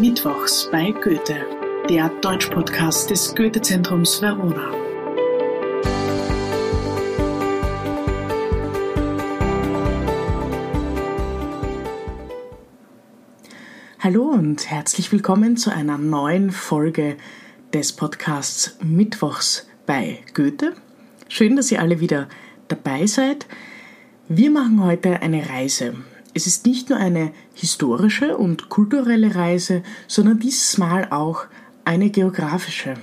Mittwochs bei Goethe, der Deutschpodcast des Goethe-Zentrums Verona. Hallo und herzlich willkommen zu einer neuen Folge des Podcasts Mittwochs bei Goethe. Schön, dass ihr alle wieder dabei seid. Wir machen heute eine Reise es ist nicht nur eine historische und kulturelle Reise, sondern dieses Mal auch eine geografische.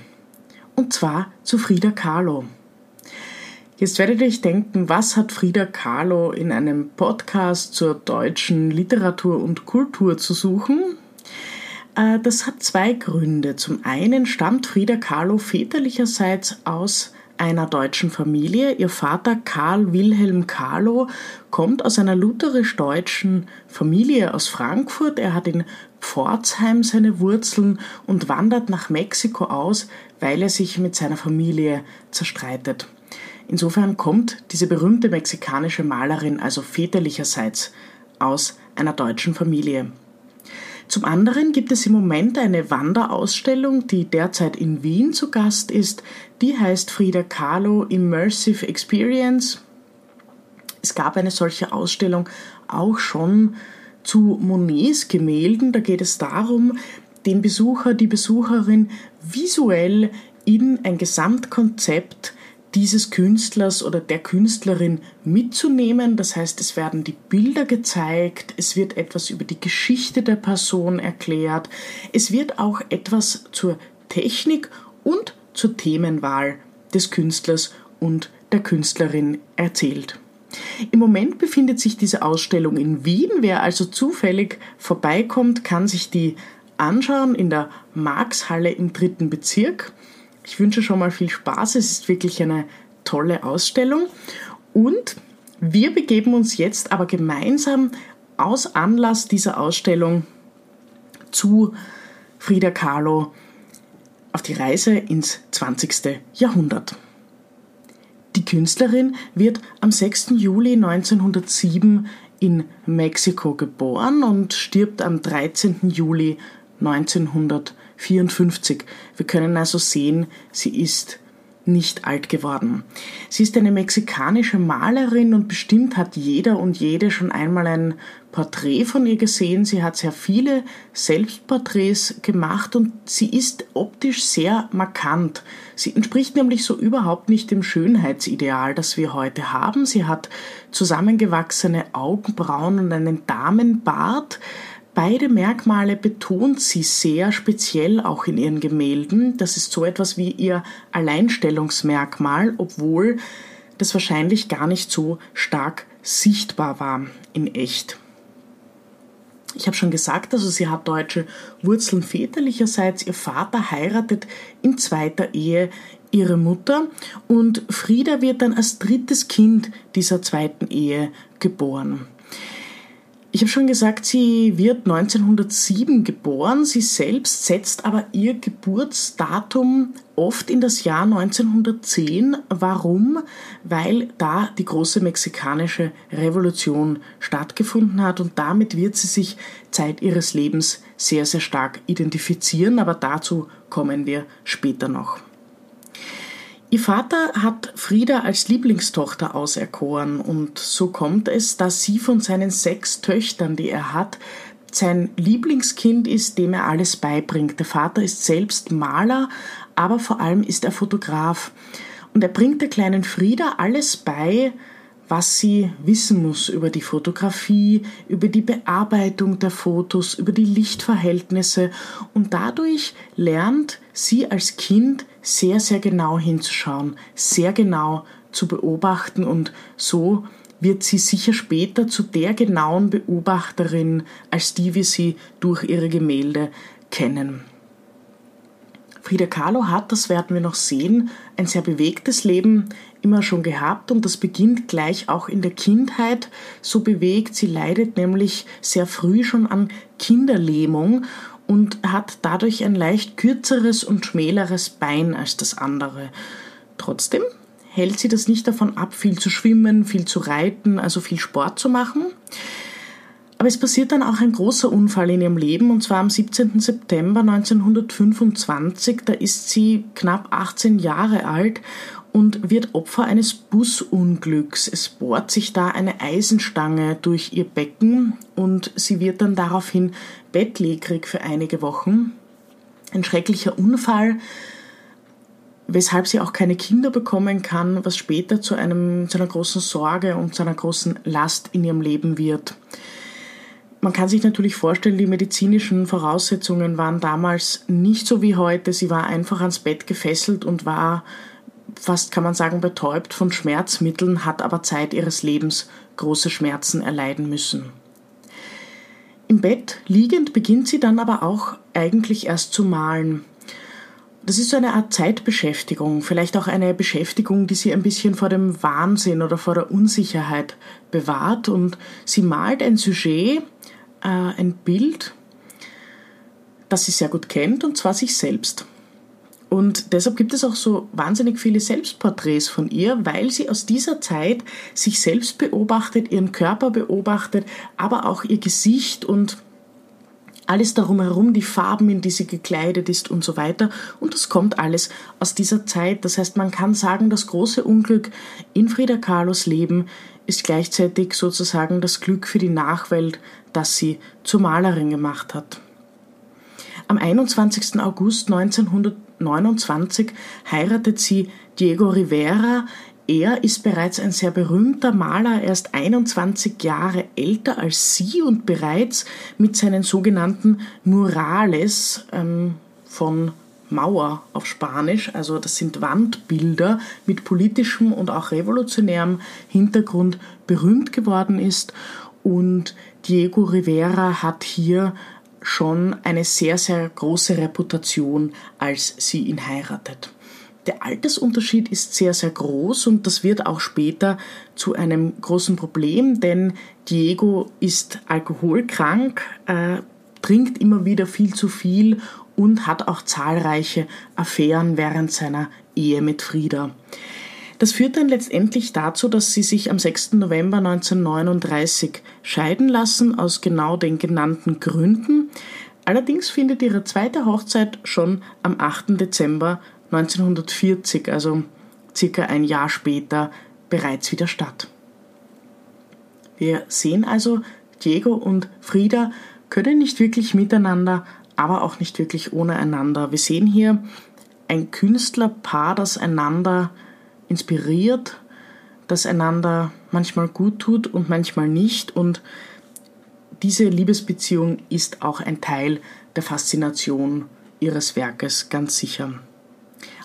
Und zwar zu Frida Kahlo. Jetzt werdet ihr euch denken, was hat Frida Kahlo in einem Podcast zur deutschen Literatur und Kultur zu suchen? Äh, das hat zwei Gründe. Zum einen stammt Frida Kahlo väterlicherseits aus einer deutschen Familie. Ihr Vater Karl Wilhelm Kahlo kommt aus einer lutherisch-deutschen Familie aus Frankfurt. Er hat in Pforzheim seine Wurzeln und wandert nach Mexiko aus, weil er sich mit seiner Familie zerstreitet. Insofern kommt diese berühmte mexikanische Malerin also väterlicherseits aus einer deutschen Familie. Zum anderen gibt es im Moment eine Wanderausstellung, die derzeit in Wien zu Gast ist. Die heißt Frida Kahlo Immersive Experience. Es gab eine solche Ausstellung auch schon zu Monets Gemälden. Da geht es darum, den Besucher, die Besucherin visuell in ein Gesamtkonzept dieses Künstlers oder der Künstlerin mitzunehmen. Das heißt, es werden die Bilder gezeigt, es wird etwas über die Geschichte der Person erklärt, es wird auch etwas zur Technik und zur Themenwahl des Künstlers und der Künstlerin erzählt. Im Moment befindet sich diese Ausstellung in Wien. Wer also zufällig vorbeikommt, kann sich die anschauen in der Marxhalle im dritten Bezirk. Ich wünsche schon mal viel Spaß. Es ist wirklich eine tolle Ausstellung. Und wir begeben uns jetzt aber gemeinsam aus Anlass dieser Ausstellung zu Frida Kahlo auf die Reise ins 20. Jahrhundert. Die Künstlerin wird am 6. Juli 1907 in Mexiko geboren und stirbt am 13. Juli 1954. Wir können also sehen, sie ist nicht alt geworden. Sie ist eine mexikanische Malerin und bestimmt hat jeder und jede schon einmal ein Porträt von ihr gesehen. Sie hat sehr viele Selbstporträts gemacht und sie ist optisch sehr markant. Sie entspricht nämlich so überhaupt nicht dem Schönheitsideal, das wir heute haben. Sie hat zusammengewachsene Augenbrauen und einen Damenbart. Beide Merkmale betont sie sehr speziell auch in ihren Gemälden. Das ist so etwas wie ihr Alleinstellungsmerkmal, obwohl das wahrscheinlich gar nicht so stark sichtbar war in echt. Ich habe schon gesagt, also sie hat deutsche Wurzeln väterlicherseits. Ihr Vater heiratet in zweiter Ehe ihre Mutter und Frieda wird dann als drittes Kind dieser zweiten Ehe geboren. Ich habe schon gesagt, sie wird 1907 geboren. Sie selbst setzt aber ihr Geburtsdatum oft in das Jahr 1910. Warum? Weil da die große mexikanische Revolution stattgefunden hat und damit wird sie sich Zeit ihres Lebens sehr, sehr stark identifizieren. Aber dazu kommen wir später noch. Ihr Vater hat Frieda als Lieblingstochter auserkoren und so kommt es, dass sie von seinen sechs Töchtern, die er hat, sein Lieblingskind ist, dem er alles beibringt. Der Vater ist selbst Maler, aber vor allem ist er Fotograf. Und er bringt der kleinen Frieda alles bei, was sie wissen muss über die Fotografie, über die Bearbeitung der Fotos, über die Lichtverhältnisse und dadurch lernt sie als Kind sehr, sehr genau hinzuschauen, sehr genau zu beobachten und so wird sie sicher später zu der genauen Beobachterin, als die wir sie durch ihre Gemälde kennen. Frida Kahlo hat, das werden wir noch sehen, ein sehr bewegtes Leben immer schon gehabt und das beginnt gleich auch in der Kindheit so bewegt. Sie leidet nämlich sehr früh schon an Kinderlähmung und hat dadurch ein leicht kürzeres und schmäleres Bein als das andere. Trotzdem hält sie das nicht davon ab, viel zu schwimmen, viel zu reiten, also viel Sport zu machen. Aber es passiert dann auch ein großer Unfall in ihrem Leben, und zwar am 17. September 1925. Da ist sie knapp 18 Jahre alt und wird Opfer eines Busunglücks. Es bohrt sich da eine Eisenstange durch ihr Becken und sie wird dann daraufhin bettlägerig für einige Wochen. Ein schrecklicher Unfall, weshalb sie auch keine Kinder bekommen kann, was später zu, einem, zu einer großen Sorge und zu einer großen Last in ihrem Leben wird. Man kann sich natürlich vorstellen, die medizinischen Voraussetzungen waren damals nicht so wie heute. Sie war einfach ans Bett gefesselt und war fast, kann man sagen, betäubt von Schmerzmitteln, hat aber Zeit ihres Lebens große Schmerzen erleiden müssen. Im Bett liegend beginnt sie dann aber auch eigentlich erst zu malen. Das ist so eine Art Zeitbeschäftigung, vielleicht auch eine Beschäftigung, die sie ein bisschen vor dem Wahnsinn oder vor der Unsicherheit bewahrt. Und sie malt ein Sujet, äh, ein Bild, das sie sehr gut kennt, und zwar sich selbst. Und deshalb gibt es auch so wahnsinnig viele Selbstporträts von ihr, weil sie aus dieser Zeit sich selbst beobachtet, ihren Körper beobachtet, aber auch ihr Gesicht und alles darum herum, die Farben, in die sie gekleidet ist und so weiter. Und das kommt alles aus dieser Zeit. Das heißt, man kann sagen, das große Unglück in Frida Kahlos Leben ist gleichzeitig sozusagen das Glück für die Nachwelt, das sie zur Malerin gemacht hat. Am 21. August 1929 heiratet sie Diego Rivera. Er ist bereits ein sehr berühmter Maler, er ist 21 Jahre älter als sie und bereits mit seinen sogenannten Murales ähm, von Mauer auf Spanisch, also das sind Wandbilder mit politischem und auch revolutionärem Hintergrund berühmt geworden ist. Und Diego Rivera hat hier schon eine sehr, sehr große Reputation, als sie ihn heiratet. Der Altersunterschied ist sehr, sehr groß und das wird auch später zu einem großen Problem, denn Diego ist alkoholkrank, äh, trinkt immer wieder viel zu viel und hat auch zahlreiche Affären während seiner Ehe mit Frieda. Das führt dann letztendlich dazu, dass sie sich am 6. November 1939 scheiden lassen, aus genau den genannten Gründen. Allerdings findet ihre zweite Hochzeit schon am 8. Dezember 1940, also circa ein Jahr später, bereits wieder statt. Wir sehen also, Diego und Frieda können nicht wirklich miteinander, aber auch nicht wirklich ohne einander. Wir sehen hier ein Künstlerpaar, das einander inspiriert, das einander manchmal gut tut und manchmal nicht. Und diese Liebesbeziehung ist auch ein Teil der Faszination ihres Werkes, ganz sicher.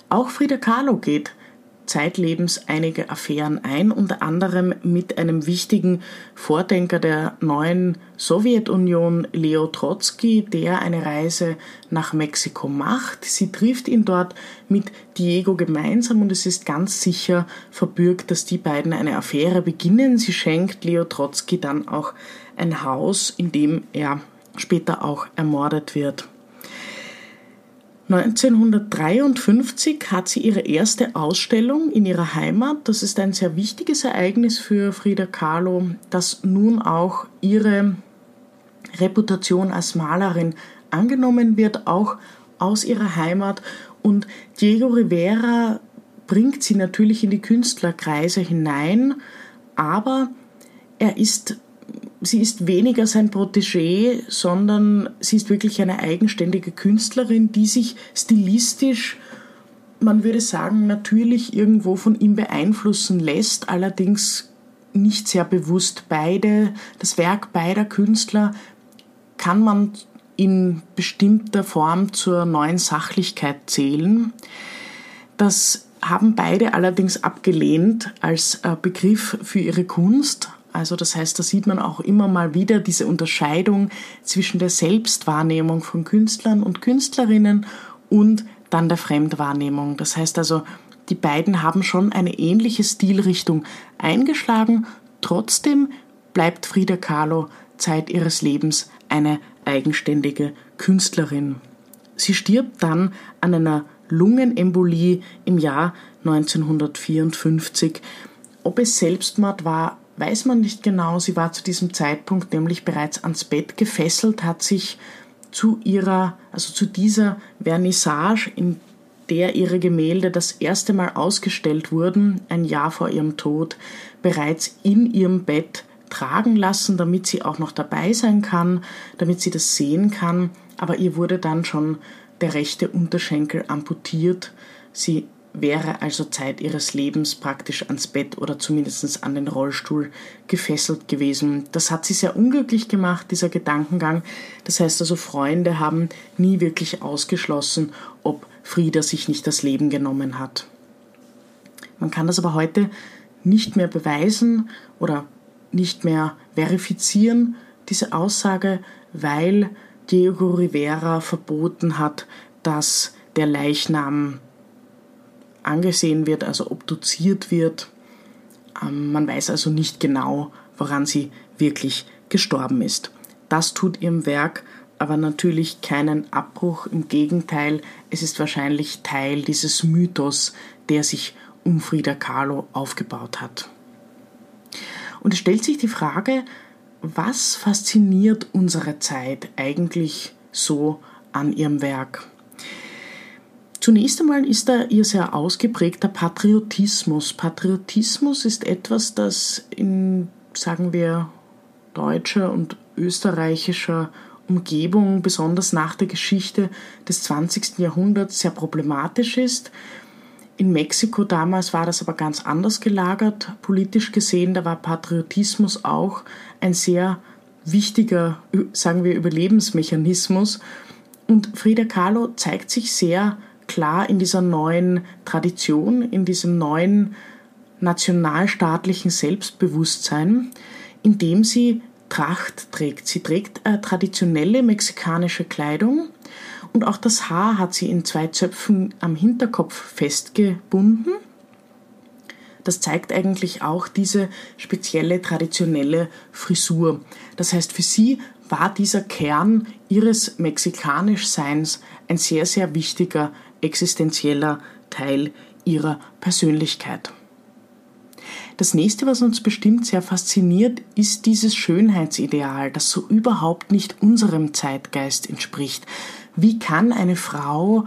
Auch Frida Kahlo geht zeitlebens einige Affären ein, unter anderem mit einem wichtigen Vordenker der neuen Sowjetunion, Leo Trotsky, der eine Reise nach Mexiko macht. Sie trifft ihn dort mit Diego gemeinsam und es ist ganz sicher verbürgt, dass die beiden eine Affäre beginnen. Sie schenkt Leo Trotsky dann auch ein Haus, in dem er später auch ermordet wird. 1953 hat sie ihre erste Ausstellung in ihrer Heimat. Das ist ein sehr wichtiges Ereignis für Frida Kahlo, das nun auch ihre Reputation als Malerin angenommen wird, auch aus ihrer Heimat. Und Diego Rivera bringt sie natürlich in die Künstlerkreise hinein, aber er ist sie ist weniger sein Protégé, sondern sie ist wirklich eine eigenständige Künstlerin, die sich stilistisch, man würde sagen, natürlich irgendwo von ihm beeinflussen lässt, allerdings nicht sehr bewusst. Beide, das Werk beider Künstler kann man in bestimmter Form zur neuen Sachlichkeit zählen. Das haben beide allerdings abgelehnt als äh, Begriff für ihre Kunst, also das heißt, da sieht man auch immer mal wieder diese Unterscheidung zwischen der Selbstwahrnehmung von Künstlern und Künstlerinnen und dann der Fremdwahrnehmung. Das heißt also, die beiden haben schon eine ähnliche Stilrichtung eingeschlagen. Trotzdem bleibt Frida Kahlo Zeit ihres Lebens eine eigenständige Künstlerin. Sie stirbt dann an einer Lungenembolie im Jahr 1954. Ob es Selbstmord war, weiß man nicht genau. Sie war zu diesem Zeitpunkt nämlich bereits ans Bett gefesselt, hat sich zu ihrer, also zu dieser Vernissage, in der ihre Gemälde das erste Mal ausgestellt wurden, ein Jahr vor ihrem Tod, bereits in ihrem Bett tragen lassen, damit sie auch noch dabei sein kann, damit sie das sehen kann. Aber ihr wurde dann schon der rechte Unterschenkel amputiert. Sie wäre also Zeit ihres Lebens praktisch ans Bett oder zumindest an den Rollstuhl gefesselt gewesen. Das hat sie sehr unglücklich gemacht, dieser Gedankengang. Das heißt also, Freunde haben nie wirklich ausgeschlossen, ob Frieda sich nicht das Leben genommen hat. Man kann das aber heute nicht mehr beweisen oder nicht mehr verifizieren, diese Aussage, weil Diego Rivera verboten hat, dass der Leichnam angesehen wird, also obduziert wird. Ähm, man weiß also nicht genau, woran sie wirklich gestorben ist. Das tut ihrem Werk aber natürlich keinen Abbruch, im Gegenteil, es ist wahrscheinlich Teil dieses Mythos, der sich um Frida Kahlo aufgebaut hat. Und es stellt sich die Frage, was fasziniert unsere Zeit eigentlich so an ihrem Werk? Zunächst einmal ist da ihr sehr ausgeprägter Patriotismus. Patriotismus ist etwas, das in, sagen wir, deutscher und österreichischer Umgebung, besonders nach der Geschichte des 20. Jahrhunderts, sehr problematisch ist. In Mexiko damals war das aber ganz anders gelagert. Politisch gesehen, da war Patriotismus auch ein sehr wichtiger, sagen wir, Überlebensmechanismus. Und Frida Kahlo zeigt sich sehr klar in dieser neuen Tradition, in diesem neuen nationalstaatlichen Selbstbewusstsein, indem sie Tracht trägt. Sie trägt äh, traditionelle mexikanische Kleidung und auch das Haar hat sie in zwei Zöpfen am Hinterkopf festgebunden. Das zeigt eigentlich auch diese spezielle traditionelle Frisur. Das heißt, für sie war dieser Kern ihres Mexikanischseins ein sehr, sehr wichtiger existenzieller Teil ihrer Persönlichkeit. Das nächste, was uns bestimmt sehr fasziniert, ist dieses Schönheitsideal, das so überhaupt nicht unserem Zeitgeist entspricht. Wie kann eine Frau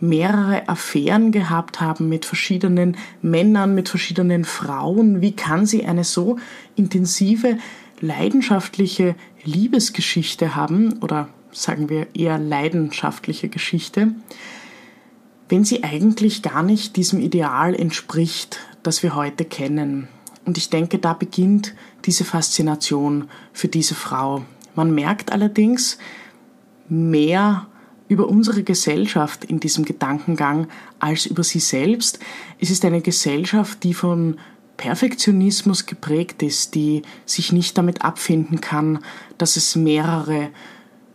mehrere Affären gehabt haben mit verschiedenen Männern, mit verschiedenen Frauen? Wie kann sie eine so intensive, leidenschaftliche Liebesgeschichte haben oder sagen wir eher leidenschaftliche Geschichte? Wenn sie eigentlich gar nicht diesem Ideal entspricht, das wir heute kennen. Und ich denke, da beginnt diese Faszination für diese Frau. Man merkt allerdings mehr über unsere Gesellschaft in diesem Gedankengang als über sie selbst. Es ist eine Gesellschaft, die von Perfektionismus geprägt ist, die sich nicht damit abfinden kann, dass es mehrere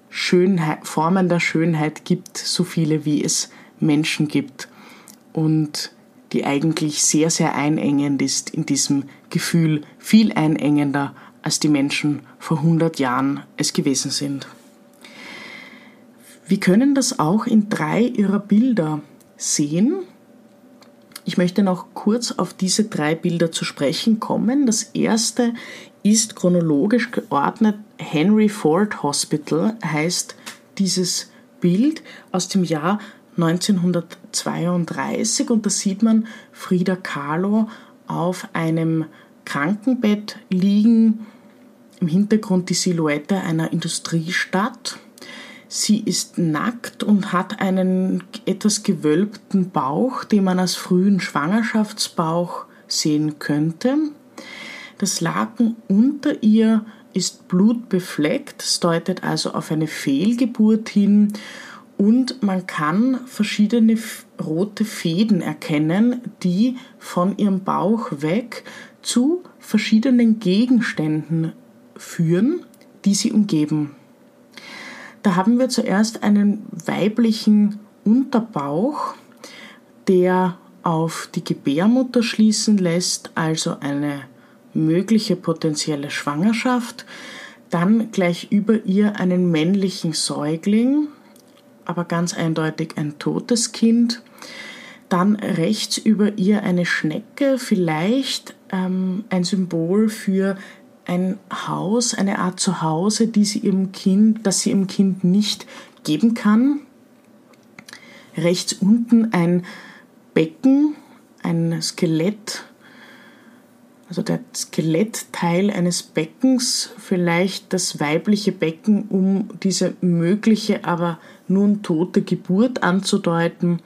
Schönheit, Formen der Schönheit gibt, so viele wie es Menschen gibt und die eigentlich sehr, sehr einengend ist in diesem Gefühl, viel einengender als die Menschen vor 100 Jahren es gewesen sind. Wir können das auch in drei ihrer Bilder sehen. Ich möchte noch kurz auf diese drei Bilder zu sprechen kommen. Das erste ist chronologisch geordnet Henry Ford Hospital, heißt dieses Bild aus dem Jahr 1932 und da sieht man Frida Kahlo auf einem Krankenbett liegen, im Hintergrund die Silhouette einer Industriestadt. Sie ist nackt und hat einen etwas gewölbten Bauch, den man als frühen Schwangerschaftsbauch sehen könnte. Das Laken unter ihr ist blutbefleckt, es deutet also auf eine Fehlgeburt hin und man kann verschiedene rote Fäden erkennen, die von ihrem Bauch weg zu verschiedenen Gegenständen führen, die sie umgeben. Da haben wir zuerst einen weiblichen Unterbauch, der auf die Gebärmutter schließen lässt, also eine mögliche potenzielle Schwangerschaft. Dann gleich über ihr einen männlichen Säugling, aber ganz eindeutig ein totes Kind. Dann rechts über ihr eine Schnecke, vielleicht ähm, ein Symbol für ein Haus, eine Art Zuhause, die sie ihrem Kind, das sie ihrem Kind nicht geben kann. Rechts unten ein Becken, ein Skelett, also der Skelettteil eines Beckens, vielleicht das weibliche Becken, um diese mögliche, aber nun tote Geburt anzudeuten,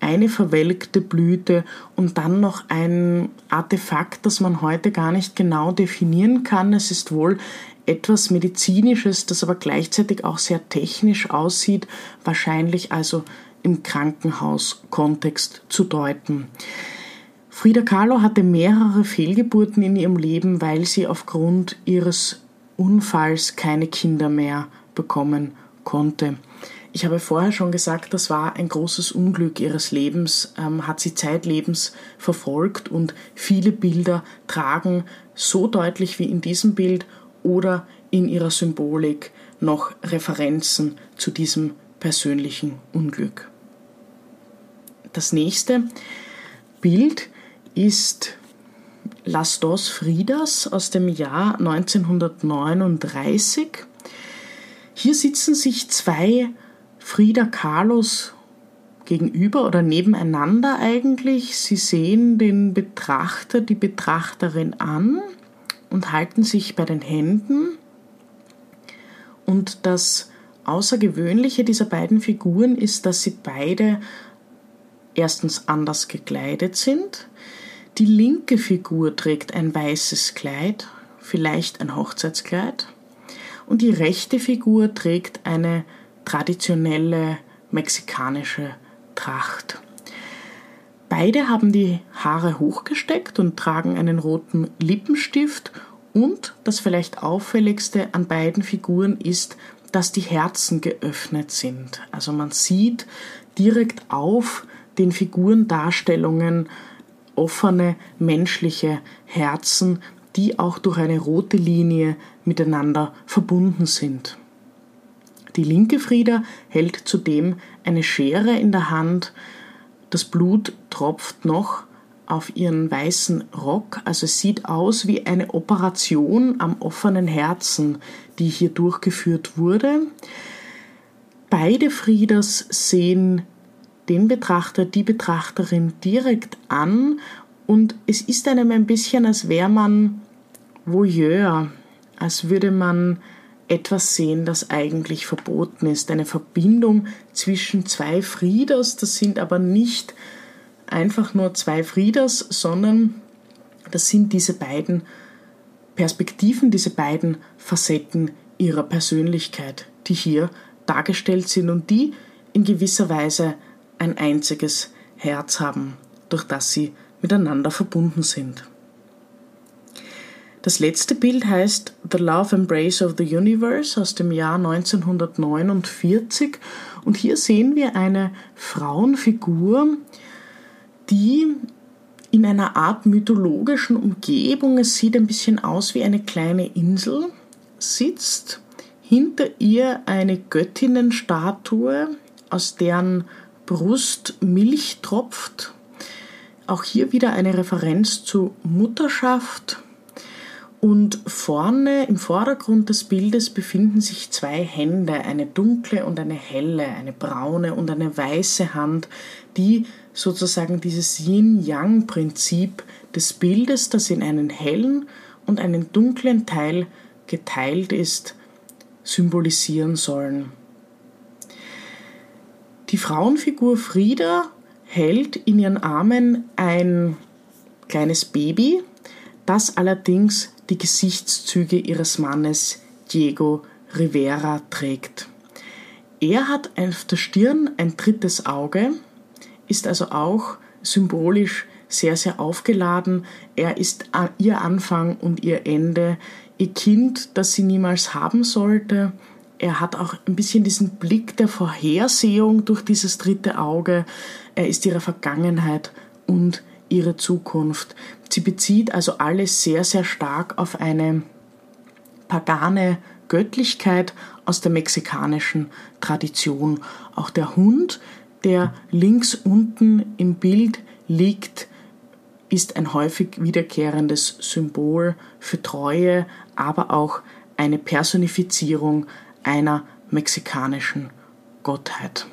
eine verwelkte Blüte und dann noch ein Artefakt, das man heute gar nicht genau definieren kann. Es ist wohl etwas Medizinisches, das aber gleichzeitig auch sehr technisch aussieht, wahrscheinlich also im Krankenhauskontext zu deuten. Frida Kahlo hatte mehrere Fehlgeburten in ihrem Leben, weil sie aufgrund ihres Unfalls keine Kinder mehr bekommen konnte. Ich habe vorher schon gesagt, das war ein großes Unglück ihres Lebens, ähm, hat sie zeitlebens verfolgt und viele Bilder tragen so deutlich wie in diesem Bild oder in ihrer Symbolik noch Referenzen zu diesem persönlichen Unglück. Das nächste Bild ist Las dos Fridas aus dem Jahr 1939. Hier sitzen sich zwei Frida Kahlos gegenüber oder nebeneinander eigentlich. Sie sehen den Betrachter, die Betrachterin an und halten sich bei den Händen. Und das Außergewöhnliche dieser beiden Figuren ist, dass sie beide erstens anders gekleidet sind. Die linke Figur trägt ein weißes Kleid, vielleicht ein Hochzeitskleid, und die rechte Figur trägt eine traditionelle mexikanische Tracht. Beide haben die Haare hochgesteckt und tragen einen roten Lippenstift und das vielleicht auffälligste an beiden Figuren ist, dass die Herzen geöffnet sind. Also man sieht direkt auf den Figurendarstellungen offene menschliche Herzen, die auch durch eine rote Linie miteinander verbunden sind. Die linke Frieda hält zudem eine Schere in der Hand. Das Blut tropft noch auf ihren weißen Rock. Also es sieht aus wie eine Operation am offenen Herzen, die hier durchgeführt wurde. Beide Frieders sehen den Betrachter, die Betrachterin direkt an und es ist einem ein bisschen, als wäre man Voyeur, als würde man etwas sehen, das eigentlich verboten ist. Eine Verbindung zwischen zwei Frieders, das sind aber nicht einfach nur zwei Frieders, sondern das sind diese beiden Perspektiven, diese beiden Facetten ihrer Persönlichkeit, die hier dargestellt sind und die in gewisser Weise ein einziges Herz haben, durch das sie miteinander verbunden sind. Das letzte Bild heißt The Love Embrace of the Universe aus dem Jahr 1949 und hier sehen wir eine Frauenfigur, die in einer Art mythologischen Umgebung, es sieht ein bisschen aus wie eine kleine Insel, sitzt. Hinter ihr eine Göttinnenstatue, aus deren Brust Milch tropft. Auch hier wieder eine Referenz zu Mutterschaft. Und vorne im Vordergrund des Bildes befinden sich zwei Hände, eine dunkle und eine helle, eine braune und eine weiße Hand, die sozusagen dieses Yin-Yang-Prinzip des Bildes, das in einen hellen und einen dunklen Teil geteilt ist, symbolisieren sollen. Die Frauenfigur Frieda hält in ihren Armen ein kleines Baby, das allerdings die Gesichtszüge ihres Mannes Diego Rivera trägt. Er hat auf der Stirn ein drittes Auge, ist also auch symbolisch sehr, sehr aufgeladen. Er ist ihr Anfang und ihr Ende, ihr Kind, das sie niemals haben sollte. Er hat auch ein bisschen diesen Blick der Vorhersehung durch dieses dritte Auge. Er ist ihre Vergangenheit und ihre Zukunft. Sie bezieht also alles sehr, sehr stark auf eine pagane Göttlichkeit aus der mexikanischen Tradition. Auch der Hund, der links unten im Bild liegt, ist ein häufig wiederkehrendes Symbol für Treue, aber auch eine Personifizierung einer mexikanischen Gottheit.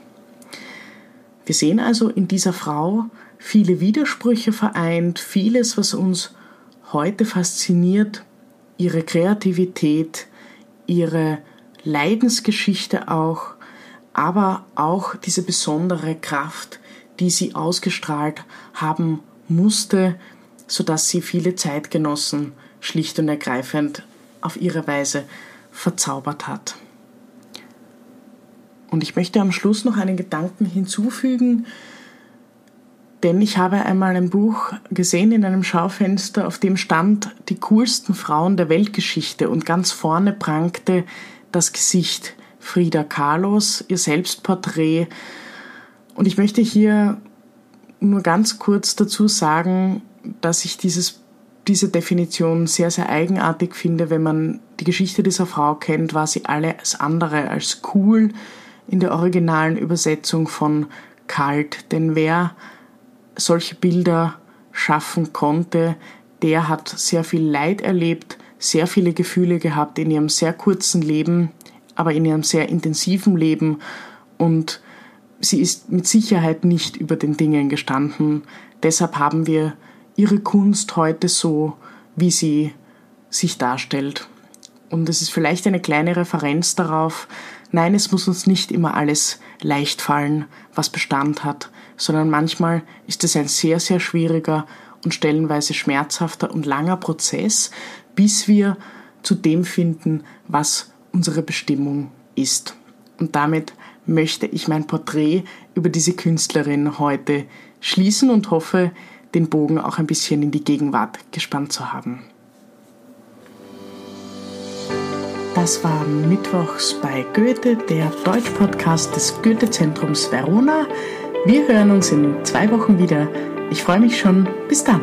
Wir sehen also in dieser Frau viele Widersprüche vereint, vieles, was uns heute fasziniert, ihre Kreativität, ihre Leidensgeschichte auch, aber auch diese besondere Kraft, die sie ausgestrahlt haben musste, sodass sie viele Zeitgenossen schlicht und ergreifend auf ihre Weise verzaubert hat. Und ich möchte am Schluss noch einen Gedanken hinzufügen, denn ich habe einmal ein Buch gesehen in einem Schaufenster, auf dem stand die coolsten Frauen der Weltgeschichte und ganz vorne prangte das Gesicht Frida Kahlos, ihr Selbstporträt. Und ich möchte hier nur ganz kurz dazu sagen, dass ich dieses, diese Definition sehr, sehr eigenartig finde. Wenn man die Geschichte dieser Frau kennt, war sie alles andere als cool in der originalen Übersetzung von kalt. Denn wer solche Bilder schaffen konnte, der hat sehr viel Leid erlebt, sehr viele Gefühle gehabt in ihrem sehr kurzen Leben, aber in ihrem sehr intensiven Leben und sie ist mit Sicherheit nicht über den Dingen gestanden. Deshalb haben wir ihre Kunst heute so, wie sie sich darstellt. Und es ist vielleicht eine kleine Referenz darauf, nein, es muss uns nicht immer alles leicht fallen, was Bestand hat, sondern manchmal ist es ein sehr, sehr schwieriger und stellenweise schmerzhafter und langer Prozess, bis wir zu dem finden, was unsere Bestimmung ist. Und damit möchte ich mein Porträt über diese Künstlerin heute schließen und hoffe, den Bogen auch ein bisschen in die Gegenwart gespannt zu haben. Das war Mittwochs bei Goethe, der Deutsch-Podcast des Goethe-Zentrums Verona. Wir hören uns in zwei Wochen wieder. Ich freue mich schon. Bis dann.